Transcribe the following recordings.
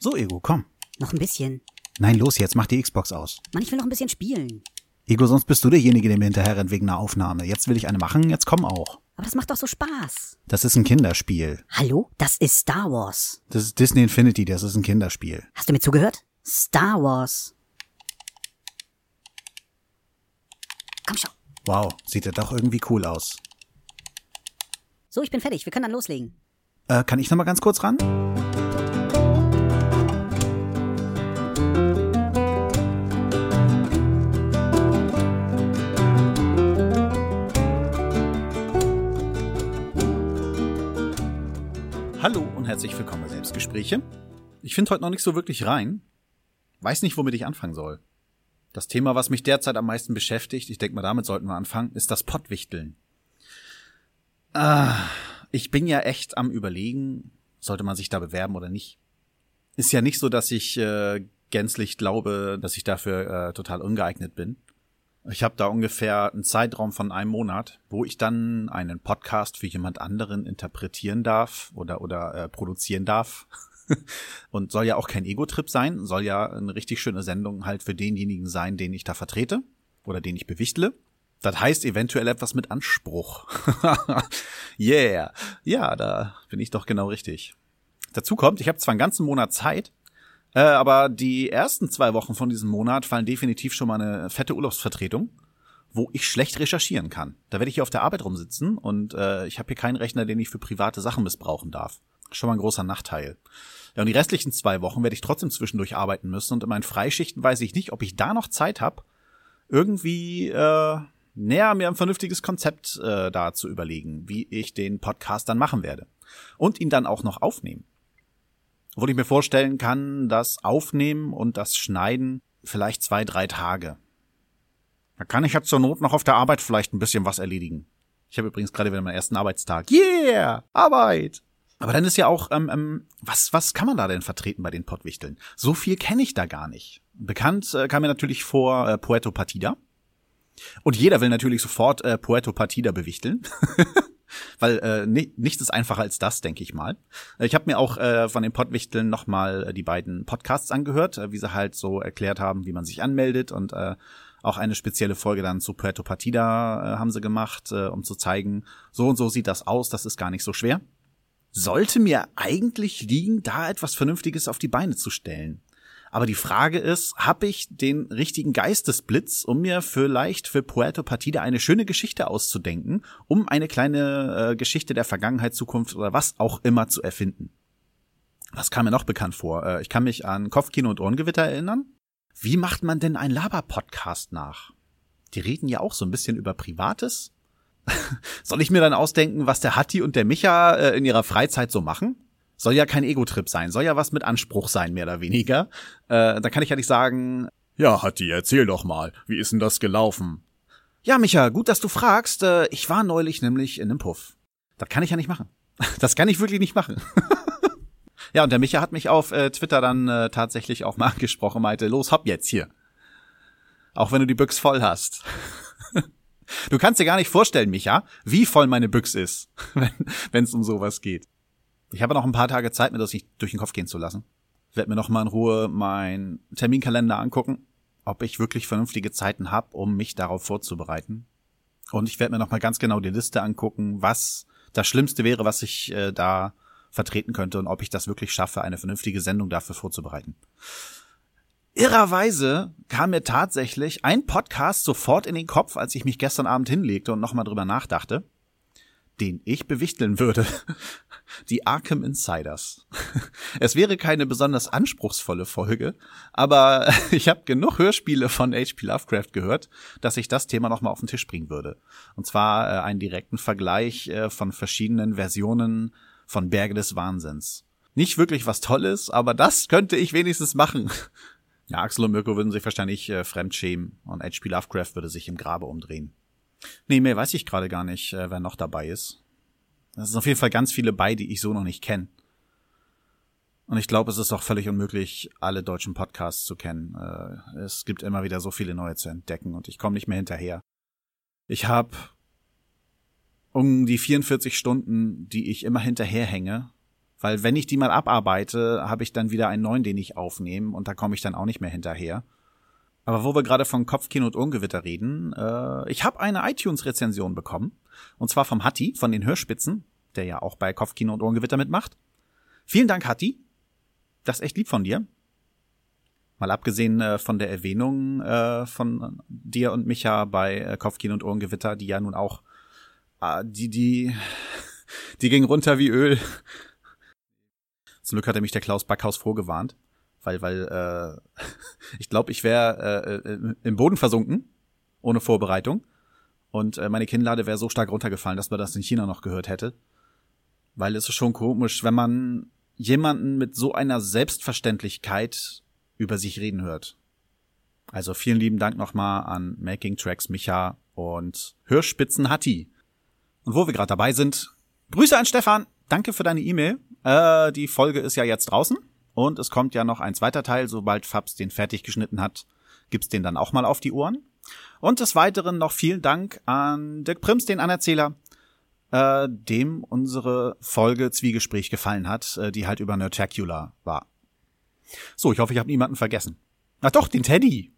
So, Ego, komm. Noch ein bisschen. Nein, los jetzt, mach die Xbox aus. Mann, ich will noch ein bisschen spielen. Ego, sonst bist du derjenige, der mir hinterher rennt wegen einer Aufnahme. Jetzt will ich eine machen, jetzt komm auch. Aber das macht doch so Spaß. Das ist ein Kinderspiel. Hallo? Das ist Star Wars. Das ist Disney Infinity, das ist ein Kinderspiel. Hast du mir zugehört? Star Wars. Komm schon. Wow, sieht ja doch irgendwie cool aus. So, ich bin fertig. Wir können dann loslegen. Äh, kann ich noch mal ganz kurz ran? Hallo und herzlich willkommen bei Selbstgespräche. Ich finde heute noch nicht so wirklich rein. Weiß nicht, womit ich anfangen soll. Das Thema, was mich derzeit am meisten beschäftigt, ich denke mal, damit sollten wir anfangen, ist das Pottwichteln. Ah, ich bin ja echt am überlegen, sollte man sich da bewerben oder nicht. Ist ja nicht so, dass ich äh, gänzlich glaube, dass ich dafür äh, total ungeeignet bin. Ich habe da ungefähr einen Zeitraum von einem Monat, wo ich dann einen Podcast für jemand anderen interpretieren darf oder oder äh, produzieren darf. Und soll ja auch kein Ego-Trip sein, soll ja eine richtig schöne Sendung halt für denjenigen sein, den ich da vertrete oder den ich bewichtle. Das heißt eventuell etwas mit Anspruch. yeah. Ja, da bin ich doch genau richtig. Dazu kommt, ich habe zwar einen ganzen Monat Zeit, äh, aber die ersten zwei Wochen von diesem Monat fallen definitiv schon mal eine fette Urlaubsvertretung, wo ich schlecht recherchieren kann. Da werde ich hier auf der Arbeit rumsitzen und äh, ich habe hier keinen Rechner, den ich für private Sachen missbrauchen darf. Schon mal ein großer Nachteil. Ja, und die restlichen zwei Wochen werde ich trotzdem zwischendurch arbeiten müssen und in meinen Freischichten weiß ich nicht, ob ich da noch Zeit habe, irgendwie äh, näher mir ein vernünftiges Konzept äh, da zu überlegen, wie ich den Podcast dann machen werde. Und ihn dann auch noch aufnehmen. Obwohl ich mir vorstellen kann, das Aufnehmen und das Schneiden vielleicht zwei, drei Tage. Da kann ich ja zur Not noch auf der Arbeit vielleicht ein bisschen was erledigen. Ich habe übrigens gerade wieder meinen ersten Arbeitstag. Yeah! Arbeit! Aber dann ist ja auch, ähm, ähm, was, was kann man da denn vertreten bei den Pottwichteln? So viel kenne ich da gar nicht. Bekannt äh, kam mir natürlich vor äh, Puerto Partida. Und jeder will natürlich sofort äh, Puerto Partida bewichteln. Weil äh, nichts ist einfacher als das, denke ich mal. Ich habe mir auch äh, von den Pottwichteln nochmal äh, die beiden Podcasts angehört, äh, wie sie halt so erklärt haben, wie man sich anmeldet und äh, auch eine spezielle Folge dann zu Puerto Partida äh, haben sie gemacht, äh, um zu zeigen, so und so sieht das aus, das ist gar nicht so schwer. Sollte mir eigentlich liegen, da etwas Vernünftiges auf die Beine zu stellen. Aber die Frage ist, habe ich den richtigen Geistesblitz, um mir vielleicht für Puerto Partida eine schöne Geschichte auszudenken, um eine kleine äh, Geschichte der Vergangenheit, Zukunft oder was auch immer zu erfinden? Was kam mir noch bekannt vor? Äh, ich kann mich an Kopfkino und Ohrengewitter erinnern. Wie macht man denn ein Laber-Podcast nach? Die reden ja auch so ein bisschen über Privates. Soll ich mir dann ausdenken, was der Hatti und der Micha äh, in ihrer Freizeit so machen? Soll ja kein Ego-Trip sein, soll ja was mit Anspruch sein, mehr oder weniger. Äh, da kann ich ja nicht sagen, ja, Hatti, erzähl doch mal, wie ist denn das gelaufen? Ja, Micha, gut, dass du fragst. Äh, ich war neulich nämlich in einem Puff. Das kann ich ja nicht machen. Das kann ich wirklich nicht machen. ja, und der Micha hat mich auf äh, Twitter dann äh, tatsächlich auch mal angesprochen, meinte, los, hopp jetzt hier. Auch wenn du die Büchs voll hast. du kannst dir gar nicht vorstellen, Micha, wie voll meine Büchs ist, wenn es um sowas geht. Ich habe noch ein paar Tage Zeit, mir das nicht durch den Kopf gehen zu lassen. Werd mir noch mal in Ruhe meinen Terminkalender angucken, ob ich wirklich vernünftige Zeiten habe, um mich darauf vorzubereiten. Und ich werde mir noch mal ganz genau die Liste angucken, was das Schlimmste wäre, was ich äh, da vertreten könnte und ob ich das wirklich schaffe, eine vernünftige Sendung dafür vorzubereiten. Irrerweise kam mir tatsächlich ein Podcast sofort in den Kopf, als ich mich gestern Abend hinlegte und nochmal drüber nachdachte den ich bewichteln würde. Die Arkham Insiders. Es wäre keine besonders anspruchsvolle Folge, aber ich habe genug Hörspiele von H.P. Lovecraft gehört, dass ich das Thema nochmal auf den Tisch bringen würde. Und zwar äh, einen direkten Vergleich äh, von verschiedenen Versionen von Berge des Wahnsinns. Nicht wirklich was Tolles, aber das könnte ich wenigstens machen. Ja, Axel und Mirko würden sich wahrscheinlich äh, fremd schämen und H.P. Lovecraft würde sich im Grabe umdrehen. Nee, mehr weiß ich gerade gar nicht, äh, wer noch dabei ist. Es sind auf jeden Fall ganz viele bei, die ich so noch nicht kenne. Und ich glaube, es ist auch völlig unmöglich, alle deutschen Podcasts zu kennen. Äh, es gibt immer wieder so viele neue zu entdecken und ich komme nicht mehr hinterher. Ich habe um die 44 Stunden, die ich immer hinterherhänge, Weil wenn ich die mal abarbeite, habe ich dann wieder einen neuen, den ich aufnehme und da komme ich dann auch nicht mehr hinterher. Aber wo wir gerade von Kopfkino und Ungewitter reden, äh, ich habe eine iTunes-Rezension bekommen. Und zwar vom Hatti, von den Hörspitzen, der ja auch bei Kopfkino und Ungewitter mitmacht. Vielen Dank, Hatti. Das ist echt lieb von dir. Mal abgesehen äh, von der Erwähnung äh, von dir und Micha bei äh, Kopfkino und Ohrengewitter, die ja nun auch, äh, die, die, die ging runter wie Öl. Zum Glück hatte mich der Klaus Backhaus vorgewarnt, weil, weil, äh, ich glaube, ich wäre äh, äh, im Boden versunken, ohne Vorbereitung. Und äh, meine Kinnlade wäre so stark runtergefallen, dass man das in China noch gehört hätte. Weil es ist schon komisch, wenn man jemanden mit so einer Selbstverständlichkeit über sich reden hört. Also vielen lieben Dank nochmal an Making Tracks Micha und Hörspitzen Hatti. Und wo wir gerade dabei sind, Grüße an Stefan. Danke für deine E-Mail. Äh, die Folge ist ja jetzt draußen und es kommt ja noch ein zweiter Teil. Sobald Fabs den fertig geschnitten hat, gibt's den dann auch mal auf die Ohren. Und des Weiteren noch vielen Dank an Dirk Prims, den Anerzähler, äh, dem unsere Folge Zwiegespräch gefallen hat, äh, die halt über Nerdtacular war. So, ich hoffe, ich habe niemanden vergessen. Ach doch, den Teddy.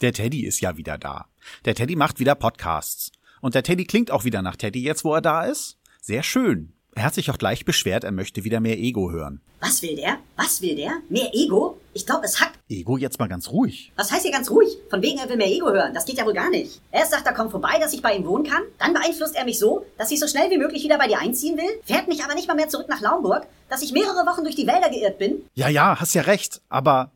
Der Teddy ist ja wieder da. Der Teddy macht wieder Podcasts. Und der Teddy klingt auch wieder nach Teddy jetzt, wo er da ist. Sehr schön. Er hat sich auch gleich beschwert, er möchte wieder mehr Ego hören. Was will der? Was will der? Mehr Ego? Ich glaube, es hackt. Ego, jetzt mal ganz ruhig. Was heißt hier ganz ruhig? Von wegen, er will mehr Ego hören. Das geht ja wohl gar nicht. Erst sagt er, komm vorbei, dass ich bei ihm wohnen kann. Dann beeinflusst er mich so, dass ich so schnell wie möglich wieder bei dir einziehen will. Fährt mich aber nicht mal mehr zurück nach Laumburg, dass ich mehrere Wochen durch die Wälder geirrt bin. Ja, ja, hast ja recht. Aber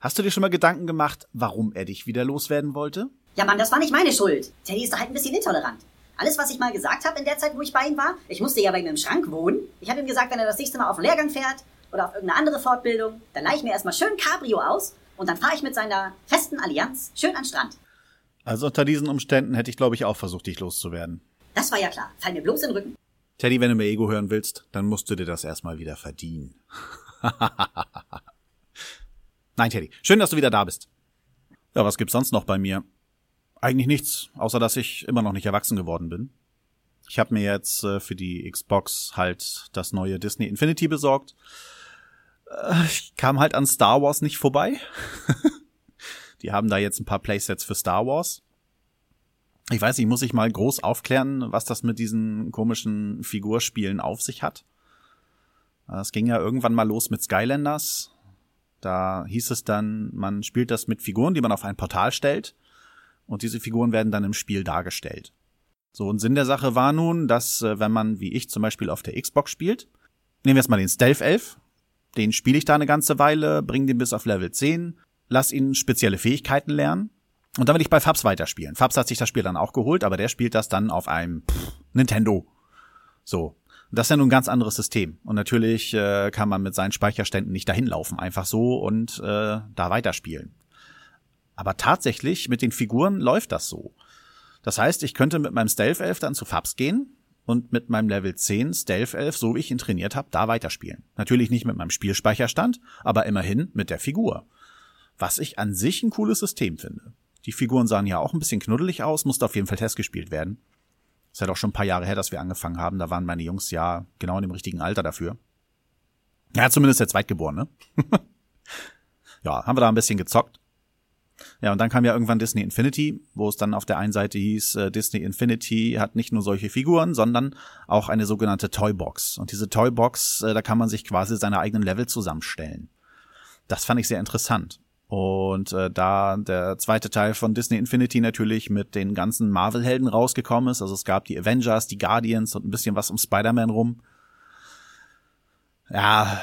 hast du dir schon mal Gedanken gemacht, warum er dich wieder loswerden wollte? Ja, Mann, das war nicht meine Schuld. Teddy ist da halt ein bisschen intolerant. Alles, was ich mal gesagt habe in der Zeit, wo ich bei ihm war, ich musste ja bei ihm im Schrank wohnen. Ich habe ihm gesagt, wenn er das nächste Mal auf den Lehrgang fährt oder auf irgendeine andere Fortbildung, dann leih ich mir erstmal schön Cabrio aus und dann fahre ich mit seiner festen Allianz schön an den Strand. Also unter diesen Umständen hätte ich, glaube ich, auch versucht, dich loszuwerden. Das war ja klar. Fall mir bloß in den Rücken. Teddy, wenn du mehr Ego hören willst, dann musst du dir das erstmal wieder verdienen. Nein, Teddy, schön, dass du wieder da bist. Ja, was gibt's sonst noch bei mir? Eigentlich nichts, außer dass ich immer noch nicht erwachsen geworden bin. Ich habe mir jetzt äh, für die Xbox halt das neue Disney Infinity besorgt. Äh, ich kam halt an Star Wars nicht vorbei. die haben da jetzt ein paar Playsets für Star Wars. Ich weiß nicht, muss ich mal groß aufklären, was das mit diesen komischen Figurspielen auf sich hat. Es ging ja irgendwann mal los mit Skylanders. Da hieß es dann, man spielt das mit Figuren, die man auf ein Portal stellt und diese Figuren werden dann im Spiel dargestellt. So, und Sinn der Sache war nun, dass äh, wenn man, wie ich zum Beispiel auf der Xbox spielt, nehmen wir jetzt mal den Stealth Elf, den spiele ich da eine ganze Weile, bring den bis auf Level 10, lass ihn spezielle Fähigkeiten lernen und dann will ich bei Fabs weiterspielen. Fabs hat sich das Spiel dann auch geholt, aber der spielt das dann auf einem pff, Nintendo. So. Das ist ja nun ein ganz anderes System. Und natürlich äh, kann man mit seinen Speicherständen nicht dahin laufen, einfach so und äh, da weiterspielen. Aber tatsächlich mit den Figuren läuft das so. Das heißt, ich könnte mit meinem Stealth Elf dann zu Fabs gehen und mit meinem Level 10 Stealth Elf, so wie ich ihn trainiert habe, da weiterspielen. Natürlich nicht mit meinem Spielspeicherstand, aber immerhin mit der Figur. Was ich an sich ein cooles System finde. Die Figuren sahen ja auch ein bisschen knuddelig aus, musste auf jeden Fall Test gespielt werden. Ist ja doch schon ein paar Jahre her, dass wir angefangen haben. Da waren meine Jungs ja genau in dem richtigen Alter dafür. Ja, zumindest der Zweitgeborene. ja, haben wir da ein bisschen gezockt. Ja, und dann kam ja irgendwann Disney Infinity, wo es dann auf der einen Seite hieß, äh, Disney Infinity hat nicht nur solche Figuren, sondern auch eine sogenannte Toybox. Und diese Toybox, äh, da kann man sich quasi seine eigenen Level zusammenstellen. Das fand ich sehr interessant. Und äh, da der zweite Teil von Disney Infinity natürlich mit den ganzen Marvel-Helden rausgekommen ist, also es gab die Avengers, die Guardians und ein bisschen was um Spider-Man rum. Ja,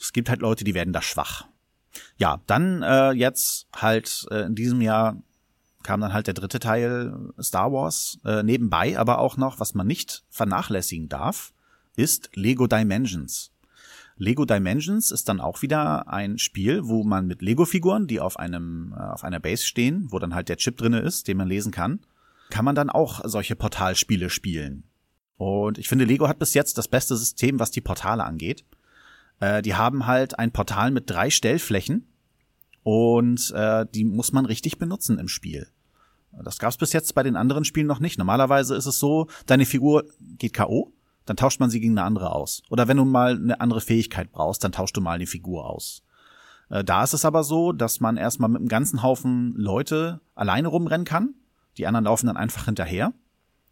es gibt halt Leute, die werden da schwach. Ja, dann äh, jetzt halt äh, in diesem Jahr kam dann halt der dritte Teil Star Wars äh, nebenbei, aber auch noch, was man nicht vernachlässigen darf, ist Lego Dimensions. Lego Dimensions ist dann auch wieder ein Spiel, wo man mit Lego-Figuren, die auf einem äh, auf einer Base stehen, wo dann halt der Chip drinne ist, den man lesen kann, kann man dann auch solche Portalspiele spielen. Und ich finde, Lego hat bis jetzt das beste System, was die Portale angeht. Äh, die haben halt ein Portal mit drei Stellflächen und äh, die muss man richtig benutzen im Spiel. Das gab es bis jetzt bei den anderen Spielen noch nicht. Normalerweise ist es so, deine Figur geht KO, dann tauscht man sie gegen eine andere aus. Oder wenn du mal eine andere Fähigkeit brauchst, dann tauschst du mal eine Figur aus. Äh, da ist es aber so, dass man erstmal mit einem ganzen Haufen Leute alleine rumrennen kann. Die anderen laufen dann einfach hinterher.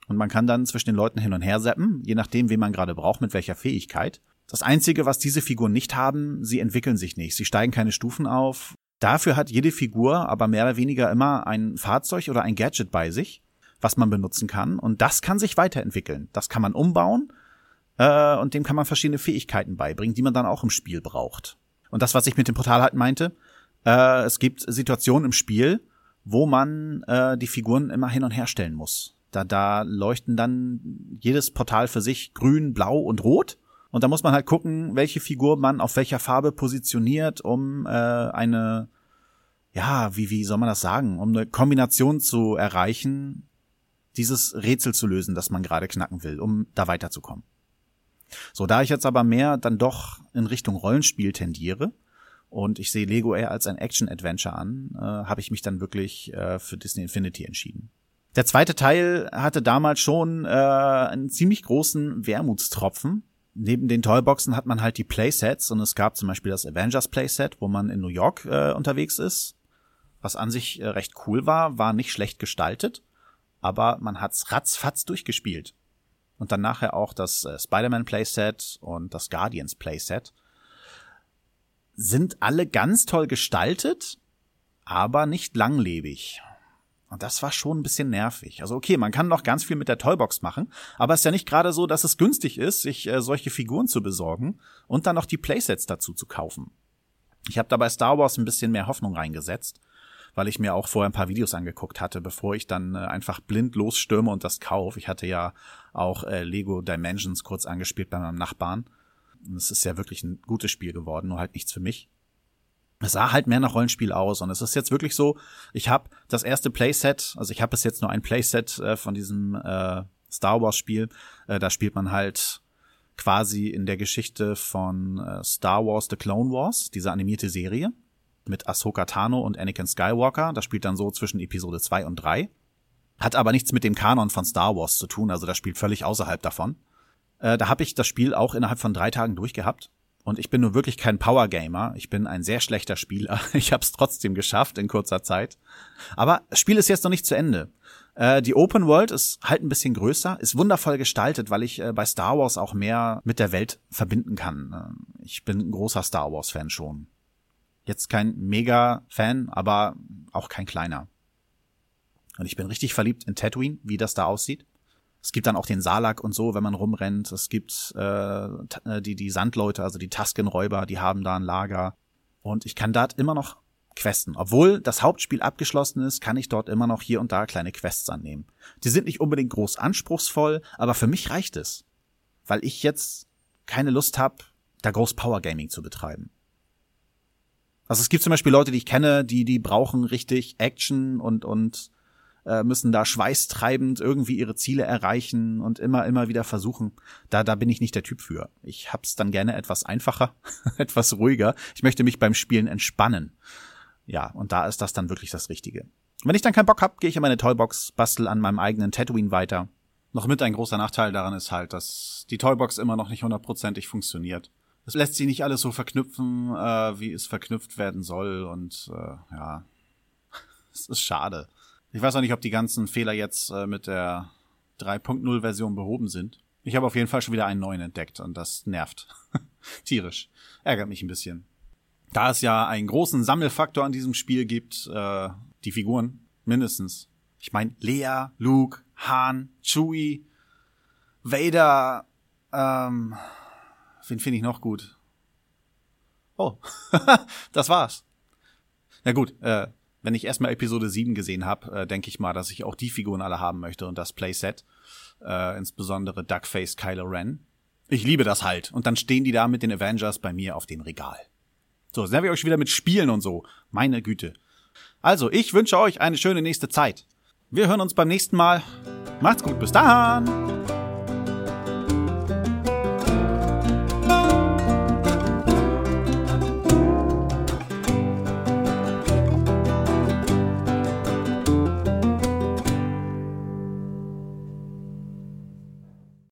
Und man kann dann zwischen den Leuten hin und her zappen, je nachdem, wen man gerade braucht, mit welcher Fähigkeit. Das Einzige, was diese Figuren nicht haben, sie entwickeln sich nicht. Sie steigen keine Stufen auf. Dafür hat jede Figur aber mehr oder weniger immer ein Fahrzeug oder ein Gadget bei sich, was man benutzen kann. Und das kann sich weiterentwickeln. Das kann man umbauen äh, und dem kann man verschiedene Fähigkeiten beibringen, die man dann auch im Spiel braucht. Und das, was ich mit dem Portal halt meinte, äh, es gibt Situationen im Spiel, wo man äh, die Figuren immer hin und her stellen muss. Da, da leuchten dann jedes Portal für sich grün, blau und rot. Und da muss man halt gucken, welche Figur man auf welcher Farbe positioniert, um äh, eine, ja, wie, wie soll man das sagen, um eine Kombination zu erreichen, dieses Rätsel zu lösen, das man gerade knacken will, um da weiterzukommen. So, da ich jetzt aber mehr dann doch in Richtung Rollenspiel tendiere und ich sehe Lego eher als ein Action-Adventure an, äh, habe ich mich dann wirklich äh, für Disney Infinity entschieden. Der zweite Teil hatte damals schon äh, einen ziemlich großen Wermutstropfen. Neben den Toyboxen hat man halt die Playsets und es gab zum Beispiel das Avengers Playset, wo man in New York äh, unterwegs ist, was an sich äh, recht cool war, war nicht schlecht gestaltet, aber man hat's ratzfatz durchgespielt und dann nachher auch das äh, Spider-Man Playset und das Guardians Playset sind alle ganz toll gestaltet, aber nicht langlebig. Und das war schon ein bisschen nervig. Also okay, man kann noch ganz viel mit der Toybox machen, aber es ist ja nicht gerade so, dass es günstig ist, sich äh, solche Figuren zu besorgen und dann noch die Playsets dazu zu kaufen. Ich habe dabei Star Wars ein bisschen mehr Hoffnung reingesetzt weil ich mir auch vorher ein paar Videos angeguckt hatte, bevor ich dann äh, einfach blind losstürme und das kaufe. Ich hatte ja auch äh, Lego Dimensions kurz angespielt bei meinem Nachbarn. Und es ist ja wirklich ein gutes Spiel geworden, nur halt nichts für mich. Es sah halt mehr nach Rollenspiel aus und es ist jetzt wirklich so, ich habe das erste Playset, also ich habe bis jetzt nur ein Playset äh, von diesem äh, Star Wars Spiel, äh, da spielt man halt quasi in der Geschichte von äh, Star Wars The Clone Wars, diese animierte Serie mit Ahsoka Tano und Anakin Skywalker. Das spielt dann so zwischen Episode 2 und 3. Hat aber nichts mit dem Kanon von Star Wars zu tun, also das spielt völlig außerhalb davon. Äh, da habe ich das Spiel auch innerhalb von drei Tagen durchgehabt. Und ich bin nur wirklich kein Power Gamer. Ich bin ein sehr schlechter Spieler. Ich habe es trotzdem geschafft in kurzer Zeit. Aber das Spiel ist jetzt noch nicht zu Ende. Äh, die Open World ist halt ein bisschen größer, ist wundervoll gestaltet, weil ich äh, bei Star Wars auch mehr mit der Welt verbinden kann. Äh, ich bin ein großer Star Wars Fan schon. Jetzt kein Mega-Fan, aber auch kein kleiner. Und ich bin richtig verliebt in Tatooine, wie das da aussieht. Es gibt dann auch den Salak und so, wenn man rumrennt. Es gibt äh, äh die, die Sandleute, also die Tusken-Räuber, die haben da ein Lager. Und ich kann dort immer noch questen. Obwohl das Hauptspiel abgeschlossen ist, kann ich dort immer noch hier und da kleine Quests annehmen. Die sind nicht unbedingt groß anspruchsvoll, aber für mich reicht es. Weil ich jetzt keine Lust habe, da groß Power Gaming zu betreiben. Also es gibt zum Beispiel Leute, die ich kenne, die, die brauchen richtig Action und, und äh, müssen da schweißtreibend irgendwie ihre Ziele erreichen und immer, immer wieder versuchen. Da, da bin ich nicht der Typ für. Ich hab's dann gerne etwas einfacher, etwas ruhiger. Ich möchte mich beim Spielen entspannen. Ja, und da ist das dann wirklich das Richtige. Wenn ich dann keinen Bock hab, gehe ich in meine Toybox, bastel an meinem eigenen Tatooine weiter. Noch mit ein großer Nachteil daran ist halt, dass die Toybox immer noch nicht hundertprozentig funktioniert es lässt sich nicht alles so verknüpfen, äh, wie es verknüpft werden soll. Und äh, ja, es ist schade. Ich weiß auch nicht, ob die ganzen Fehler jetzt äh, mit der 3.0 Version behoben sind. Ich habe auf jeden Fall schon wieder einen neuen entdeckt und das nervt. Tierisch. Ärgert mich ein bisschen. Da es ja einen großen Sammelfaktor an diesem Spiel gibt, äh, die Figuren mindestens. Ich meine, Lea, Luke, Han, Chewie, Vader, ähm, Wen finde ich noch gut? Oh, das war's. Na gut, äh, wenn ich erstmal Episode 7 gesehen habe, äh, denke ich mal, dass ich auch die Figuren alle haben möchte und das Playset. Äh, insbesondere Duckface Kylo Ren. Ich liebe das halt. Und dann stehen die da mit den Avengers bei mir auf dem Regal. So, sind wir euch wieder mit Spielen und so. Meine Güte. Also, ich wünsche euch eine schöne nächste Zeit. Wir hören uns beim nächsten Mal. Macht's gut, bis dann!